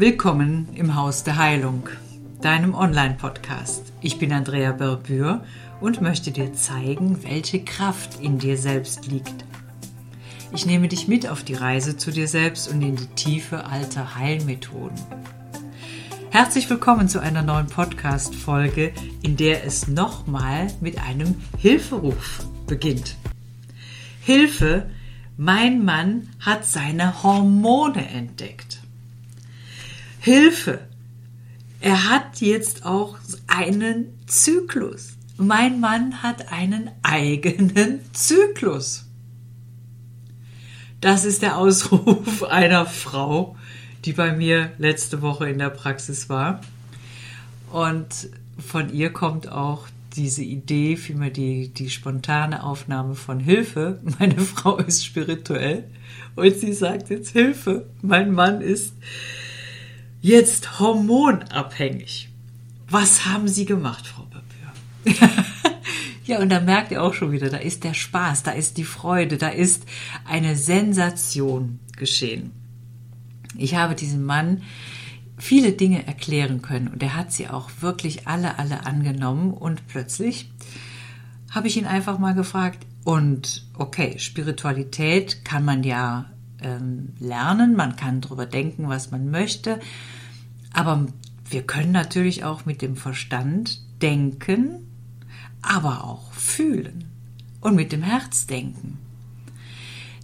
Willkommen im Haus der Heilung, deinem Online-Podcast. Ich bin Andrea Berbür und möchte dir zeigen, welche Kraft in dir selbst liegt. Ich nehme dich mit auf die Reise zu dir selbst und in die Tiefe alter Heilmethoden. Herzlich willkommen zu einer neuen Podcast-Folge, in der es nochmal mit einem Hilferuf beginnt. Hilfe, mein Mann hat seine Hormone entdeckt. Hilfe, er hat jetzt auch einen Zyklus. Mein Mann hat einen eigenen Zyklus. Das ist der Ausruf einer Frau, die bei mir letzte Woche in der Praxis war. Und von ihr kommt auch diese Idee, vielmehr die, die spontane Aufnahme von Hilfe. Meine Frau ist spirituell und sie sagt jetzt Hilfe. Mein Mann ist jetzt hormonabhängig. Was haben Sie gemacht, Frau Papür? ja, und da merkt ihr auch schon wieder, da ist der Spaß, da ist die Freude, da ist eine Sensation geschehen. Ich habe diesem Mann viele Dinge erklären können und er hat sie auch wirklich alle, alle angenommen und plötzlich habe ich ihn einfach mal gefragt, und okay, Spiritualität kann man ja ähm, lernen, man kann darüber denken, was man möchte, aber wir können natürlich auch mit dem Verstand denken, aber auch fühlen und mit dem Herz denken.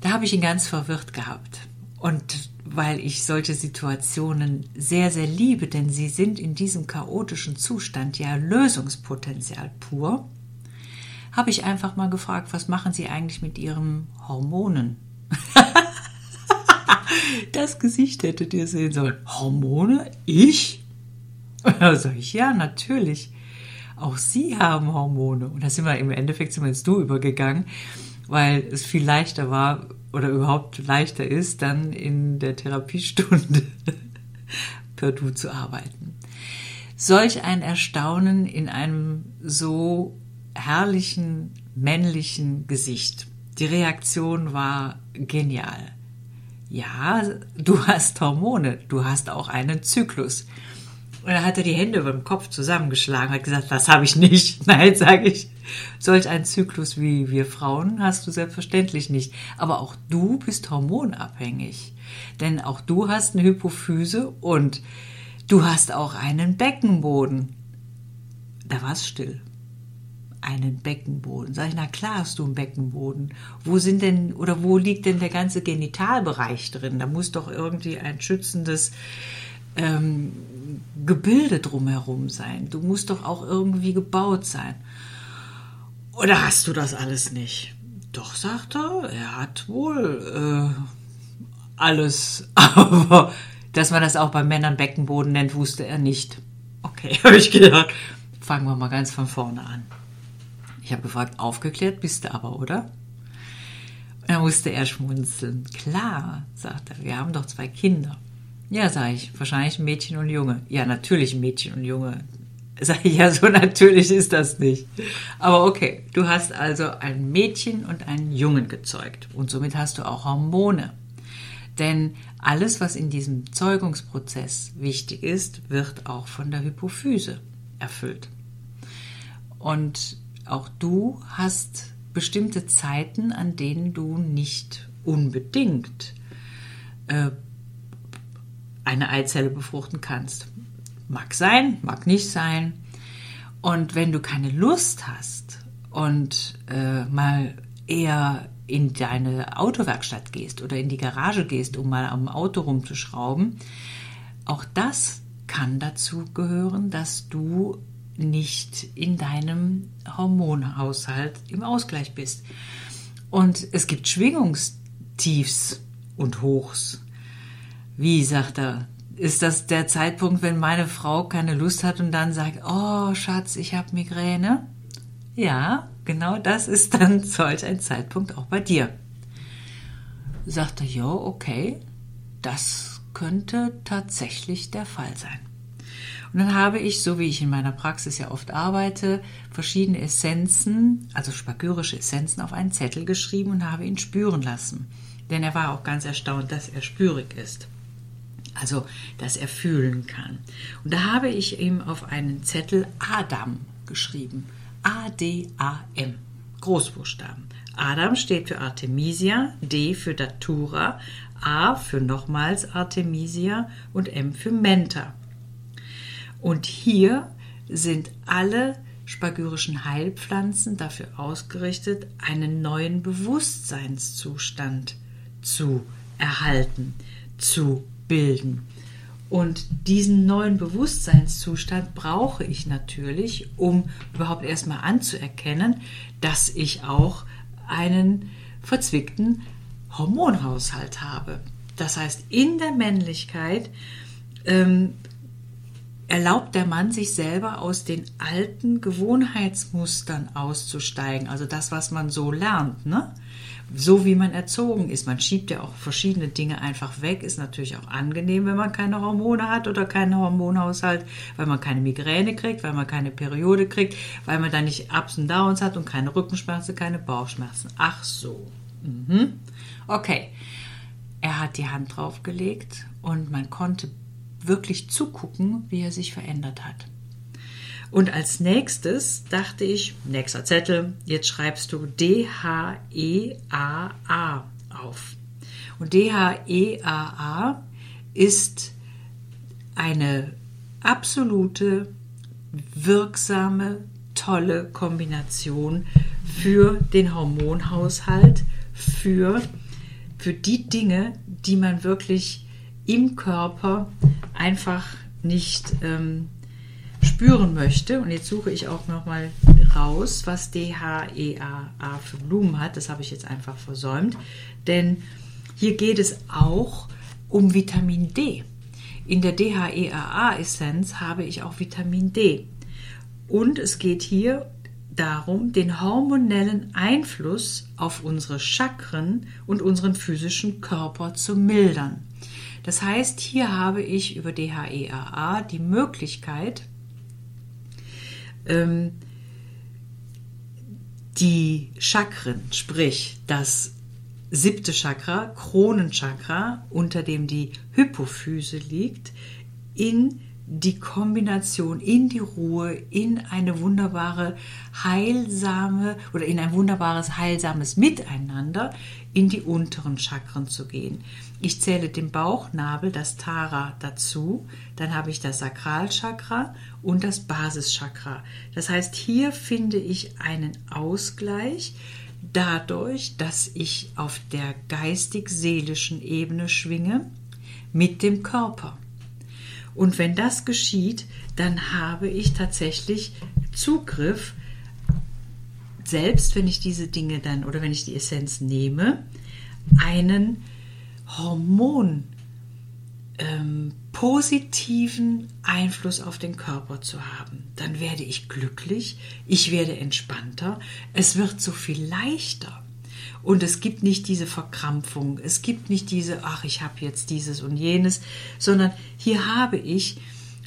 Da habe ich ihn ganz verwirrt gehabt. Und weil ich solche Situationen sehr, sehr liebe, denn sie sind in diesem chaotischen Zustand ja Lösungspotenzial pur, habe ich einfach mal gefragt, was machen Sie eigentlich mit Ihren Hormonen? das Gesicht hättet ihr sehen sollen. Hormone? Ich? Da sage ich, ja, natürlich. Auch Sie haben Hormone. Und da sind wir im Endeffekt ins Du übergegangen, weil es viel leichter war, oder überhaupt leichter ist, dann in der Therapiestunde per Du zu arbeiten. Solch ein Erstaunen in einem so herrlichen männlichen Gesicht. Die Reaktion war genial. Ja, du hast Hormone, du hast auch einen Zyklus. Und er die Hände über dem Kopf zusammengeschlagen, hat gesagt, das habe ich nicht. Nein, sage ich. Solch einen Zyklus wie wir Frauen hast du selbstverständlich nicht. Aber auch du bist hormonabhängig. Denn auch du hast eine Hypophyse und du hast auch einen Beckenboden. Da war es still. Einen Beckenboden. Sag ich, na klar hast du einen Beckenboden. Wo sind denn, oder wo liegt denn der ganze Genitalbereich drin? Da muss doch irgendwie ein schützendes ähm, Gebilde drumherum sein. Du musst doch auch irgendwie gebaut sein. Oder hast du das alles nicht? Doch, sagt er, er hat wohl äh, alles. Aber dass man das auch bei Männern Beckenboden nennt, wusste er nicht. Okay, habe ich gedacht. Fangen wir mal ganz von vorne an. Ich habe gefragt, aufgeklärt bist du aber, oder? Und dann musste er schmunzeln. Klar, sagt er, wir haben doch zwei Kinder. Ja, sage ich, wahrscheinlich ein Mädchen und Junge. Ja, natürlich ein Mädchen und Junge. Sag ich, ja, so natürlich ist das nicht. Aber okay, du hast also ein Mädchen und einen Jungen gezeugt und somit hast du auch Hormone. Denn alles, was in diesem Zeugungsprozess wichtig ist, wird auch von der Hypophyse erfüllt. Und auch du hast bestimmte Zeiten, an denen du nicht unbedingt äh, eine Eizelle befruchten kannst. Mag sein, mag nicht sein. Und wenn du keine Lust hast und äh, mal eher in deine Autowerkstatt gehst oder in die Garage gehst, um mal am Auto rumzuschrauben, auch das kann dazu gehören, dass du nicht in deinem Hormonhaushalt im Ausgleich bist. Und es gibt Schwingungstiefs und Hochs. Wie, sagt er, ist das der Zeitpunkt, wenn meine Frau keine Lust hat und dann sagt, oh Schatz, ich habe Migräne? Ja, genau das ist dann solch ein Zeitpunkt auch bei dir. Sagt er, ja, okay, das könnte tatsächlich der Fall sein. Und dann habe ich, so wie ich in meiner Praxis ja oft arbeite, verschiedene Essenzen, also spagyrische Essenzen, auf einen Zettel geschrieben und habe ihn spüren lassen. Denn er war auch ganz erstaunt, dass er spürig ist. Also, dass er fühlen kann. Und da habe ich ihm auf einen Zettel Adam geschrieben. A-D-A-M. Großbuchstaben. Adam steht für Artemisia, D für Datura, A für nochmals Artemisia und M für Menta. Und hier sind alle spagyrischen Heilpflanzen dafür ausgerichtet, einen neuen Bewusstseinszustand zu erhalten, zu bilden. Und diesen neuen Bewusstseinszustand brauche ich natürlich, um überhaupt erstmal anzuerkennen, dass ich auch einen verzwickten Hormonhaushalt habe. Das heißt, in der Männlichkeit ähm, erlaubt der Mann sich selber aus den alten Gewohnheitsmustern auszusteigen, also das, was man so lernt, ne? So wie man erzogen ist. Man schiebt ja auch verschiedene Dinge einfach weg. Ist natürlich auch angenehm, wenn man keine Hormone hat oder keinen Hormonhaushalt, weil man keine Migräne kriegt, weil man keine Periode kriegt, weil man dann nicht Ups und Downs hat und keine Rückenschmerzen, keine Bauchschmerzen. Ach so. Mhm. Okay. Er hat die Hand draufgelegt und man konnte wirklich zugucken, wie er sich verändert hat. Und als nächstes dachte ich, nächster Zettel, jetzt schreibst du D-H-E-A-A auf. Und D-H-E-A-A ist eine absolute, wirksame, tolle Kombination für den Hormonhaushalt, für, für die Dinge, die man wirklich im Körper einfach nicht ähm, spüren möchte. Und jetzt suche ich auch noch mal raus, was DHEAA für Blumen hat. Das habe ich jetzt einfach versäumt. Denn hier geht es auch um Vitamin D. In der DHEAA-Essenz habe ich auch Vitamin D. Und es geht hier darum, den hormonellen Einfluss auf unsere Chakren und unseren physischen Körper zu mildern. Das heißt, hier habe ich über DHEAA die Möglichkeit, ähm, die Chakren, sprich das siebte Chakra, Kronenchakra, unter dem die Hypophyse liegt, in die Kombination in die Ruhe, in eine wunderbare, heilsame oder in ein wunderbares, heilsames Miteinander in die unteren Chakren zu gehen. Ich zähle den Bauchnabel, das Tara dazu, dann habe ich das Sakralchakra und das Basischakra. Das heißt, hier finde ich einen Ausgleich dadurch, dass ich auf der geistig-seelischen Ebene schwinge mit dem Körper. Und wenn das geschieht, dann habe ich tatsächlich Zugriff, selbst wenn ich diese Dinge dann oder wenn ich die Essenz nehme, einen Hormon ähm, positiven Einfluss auf den Körper zu haben. Dann werde ich glücklich, ich werde entspannter, es wird so viel leichter. Und es gibt nicht diese Verkrampfung, es gibt nicht diese, ach, ich habe jetzt dieses und jenes, sondern hier habe ich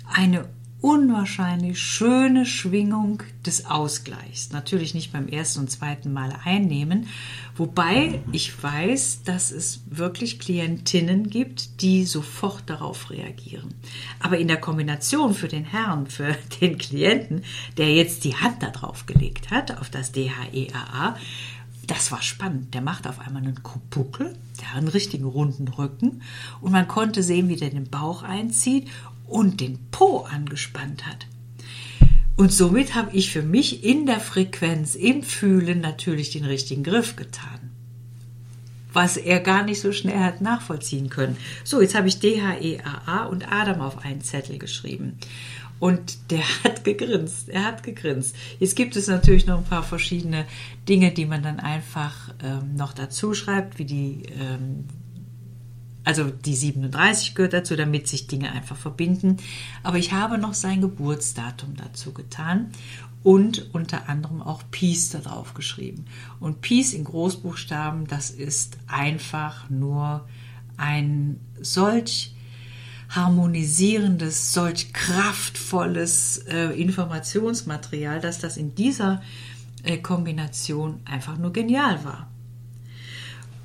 eine unwahrscheinlich schöne Schwingung des Ausgleichs. Natürlich nicht beim ersten und zweiten Mal einnehmen, wobei ich weiß, dass es wirklich Klientinnen gibt, die sofort darauf reagieren. Aber in der Kombination für den Herrn, für den Klienten, der jetzt die Hand darauf gelegt hat, auf das DHEAA, das war spannend. Der macht auf einmal einen Buckel, der hat einen richtigen runden Rücken und man konnte sehen, wie der den Bauch einzieht und den Po angespannt hat. Und somit habe ich für mich in der Frequenz, im Fühlen natürlich den richtigen Griff getan. Was er gar nicht so schnell hat nachvollziehen können. So, jetzt habe ich DHEAA und Adam auf einen Zettel geschrieben. Und der hat gegrinst, er hat gegrinst. Jetzt gibt es natürlich noch ein paar verschiedene Dinge, die man dann einfach ähm, noch dazu schreibt, wie die, ähm, also die 37 gehört dazu, damit sich Dinge einfach verbinden. Aber ich habe noch sein Geburtsdatum dazu getan und unter anderem auch Peace da drauf geschrieben. Und Peace in Großbuchstaben, das ist einfach nur ein solch harmonisierendes, solch kraftvolles äh, Informationsmaterial, dass das in dieser äh, Kombination einfach nur genial war.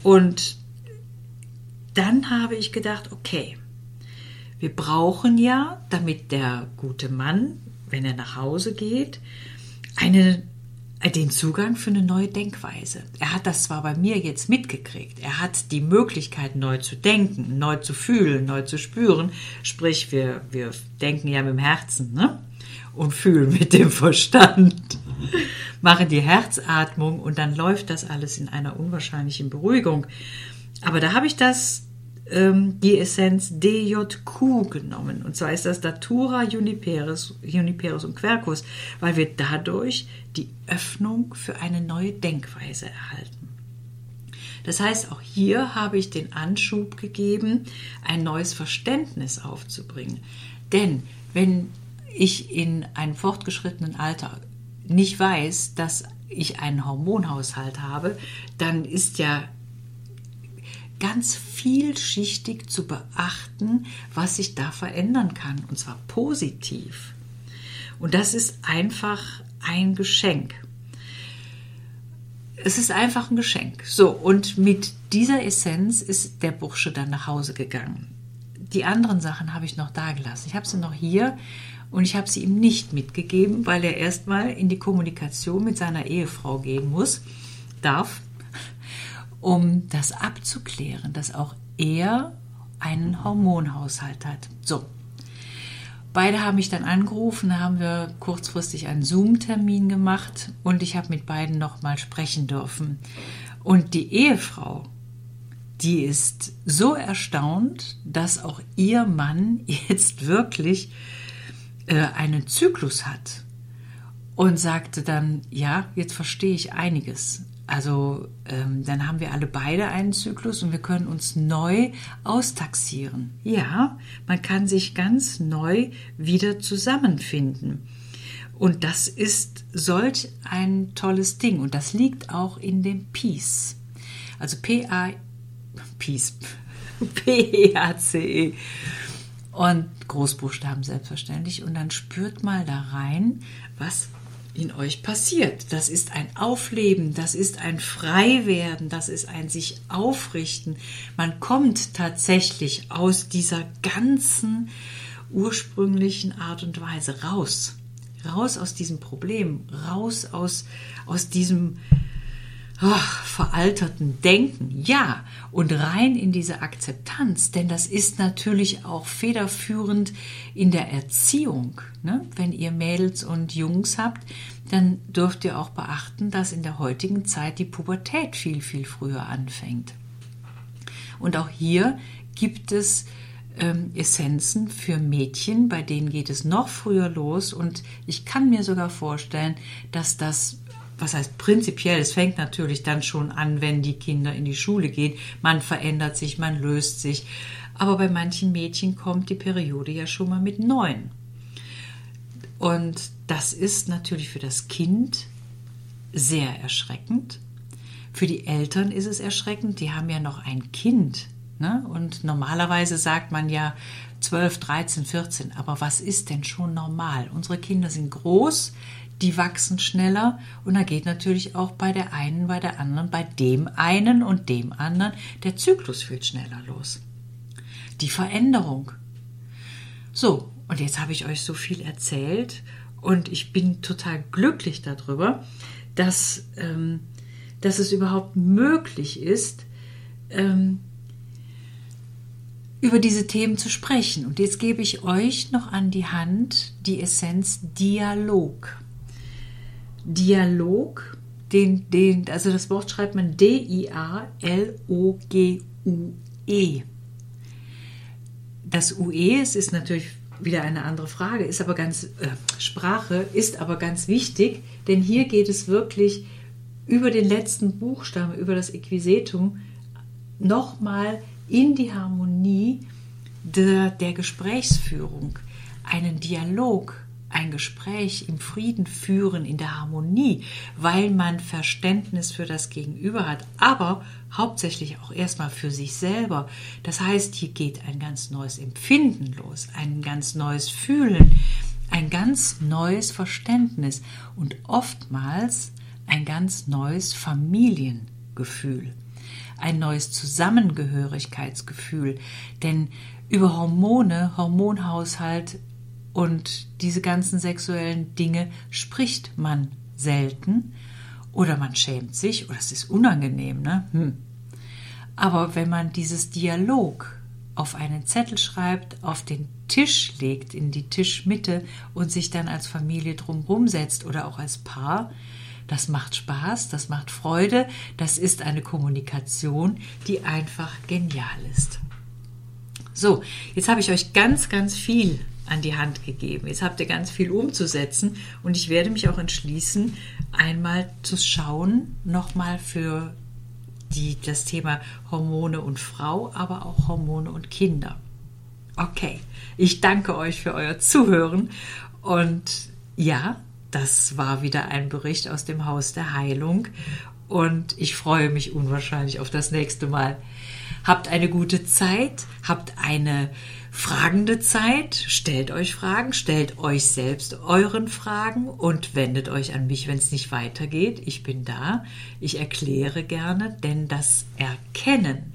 Und dann habe ich gedacht, okay, Wir brauchen ja, damit der gute Mann, wenn er nach Hause geht, eine, den Zugang für eine neue Denkweise. Er hat das zwar bei mir jetzt mitgekriegt, er hat die Möglichkeit, neu zu denken, neu zu fühlen, neu zu spüren. Sprich, wir, wir denken ja mit dem Herzen ne? und fühlen mit dem Verstand machen die Herzatmung und dann läuft das alles in einer unwahrscheinlichen Beruhigung. Aber da habe ich das, ähm, die Essenz DJQ genommen. Und zwar ist das Datura Juniperus, Juniperus und Quercus, weil wir dadurch die Öffnung für eine neue Denkweise erhalten. Das heißt, auch hier habe ich den Anschub gegeben, ein neues Verständnis aufzubringen. Denn wenn ich in einem fortgeschrittenen Alter nicht weiß, dass ich einen Hormonhaushalt habe, dann ist ja ganz vielschichtig zu beachten, was sich da verändern kann, und zwar positiv. Und das ist einfach ein Geschenk. Es ist einfach ein Geschenk. So, und mit dieser Essenz ist der Bursche dann nach Hause gegangen. Die anderen Sachen habe ich noch da gelassen. Ich habe sie noch hier und ich habe sie ihm nicht mitgegeben, weil er erstmal in die Kommunikation mit seiner Ehefrau gehen muss, darf, um das abzuklären, dass auch er einen Hormonhaushalt hat. So. Beide haben mich dann angerufen, haben wir kurzfristig einen Zoom-Termin gemacht und ich habe mit beiden nochmal sprechen dürfen. Und die Ehefrau, die ist so erstaunt, dass auch ihr Mann jetzt wirklich äh, einen Zyklus hat und sagte dann, ja, jetzt verstehe ich einiges. Also ähm, dann haben wir alle beide einen Zyklus und wir können uns neu austaxieren. Ja, man kann sich ganz neu wieder zusammenfinden. Und das ist solch ein tolles Ding. Und das liegt auch in dem Peace. Also P-A, Peace, P-E-A-C-E. -E und Großbuchstaben selbstverständlich. Und dann spürt mal da rein, was in euch passiert. Das ist ein Aufleben, das ist ein Freiwerden, das ist ein sich aufrichten. Man kommt tatsächlich aus dieser ganzen ursprünglichen Art und Weise raus. Raus aus diesem Problem, raus aus, aus diesem ach, veralterten Denken, ja, und rein in diese Akzeptanz, denn das ist natürlich auch federführend in der Erziehung. Ne? Wenn ihr Mädels und Jungs habt, dann dürft ihr auch beachten, dass in der heutigen Zeit die Pubertät viel, viel früher anfängt. Und auch hier gibt es ähm, Essenzen für Mädchen, bei denen geht es noch früher los und ich kann mir sogar vorstellen, dass das was heißt prinzipiell, es fängt natürlich dann schon an, wenn die Kinder in die Schule gehen. Man verändert sich, man löst sich. Aber bei manchen Mädchen kommt die Periode ja schon mal mit neun. Und das ist natürlich für das Kind sehr erschreckend. Für die Eltern ist es erschreckend, die haben ja noch ein Kind. Ne? Und normalerweise sagt man ja 12, 13, 14. Aber was ist denn schon normal? Unsere Kinder sind groß, die wachsen schneller und da geht natürlich auch bei der einen, bei der anderen, bei dem einen und dem anderen der Zyklus viel schneller los. Die Veränderung. So, und jetzt habe ich euch so viel erzählt und ich bin total glücklich darüber, dass, ähm, dass es überhaupt möglich ist, ähm, über diese Themen zu sprechen. Und jetzt gebe ich euch noch an die Hand die Essenz Dialog. Dialog, den, den, also das Wort schreibt man D-I-A-L-O-G-U-E. Das UE, es ist natürlich wieder eine andere Frage, ist aber ganz, äh, Sprache ist aber ganz wichtig, denn hier geht es wirklich über den letzten Buchstaben, über das Equisetum, nochmal in die Harmonie der, der Gesprächsführung, einen Dialog ein Gespräch im Frieden führen, in der Harmonie, weil man Verständnis für das Gegenüber hat, aber hauptsächlich auch erstmal für sich selber. Das heißt, hier geht ein ganz neues Empfinden los, ein ganz neues Fühlen, ein ganz neues Verständnis und oftmals ein ganz neues Familiengefühl. Ein neues Zusammengehörigkeitsgefühl. Denn über Hormone, Hormonhaushalt und diese ganzen sexuellen Dinge spricht man selten oder man schämt sich oder es ist unangenehm. Ne? Hm. Aber wenn man dieses Dialog auf einen Zettel schreibt, auf den Tisch legt, in die Tischmitte und sich dann als Familie drumherum setzt oder auch als Paar, das macht Spaß, das macht Freude, das ist eine Kommunikation, die einfach genial ist. So, jetzt habe ich euch ganz, ganz viel an die Hand gegeben. Jetzt habt ihr ganz viel umzusetzen und ich werde mich auch entschließen, einmal zu schauen, nochmal für die, das Thema Hormone und Frau, aber auch Hormone und Kinder. Okay, ich danke euch für euer Zuhören und ja, das war wieder ein Bericht aus dem Haus der Heilung und ich freue mich unwahrscheinlich auf das nächste Mal. Habt eine gute Zeit, habt eine fragende Zeit, stellt euch Fragen, stellt euch selbst euren Fragen und wendet euch an mich, wenn es nicht weitergeht. Ich bin da, ich erkläre gerne, denn das Erkennen,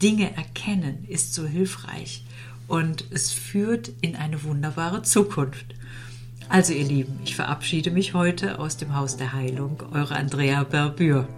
Dinge erkennen, ist so hilfreich und es führt in eine wunderbare Zukunft. Also ihr Lieben, ich verabschiede mich heute aus dem Haus der Heilung, eure Andrea Berbür.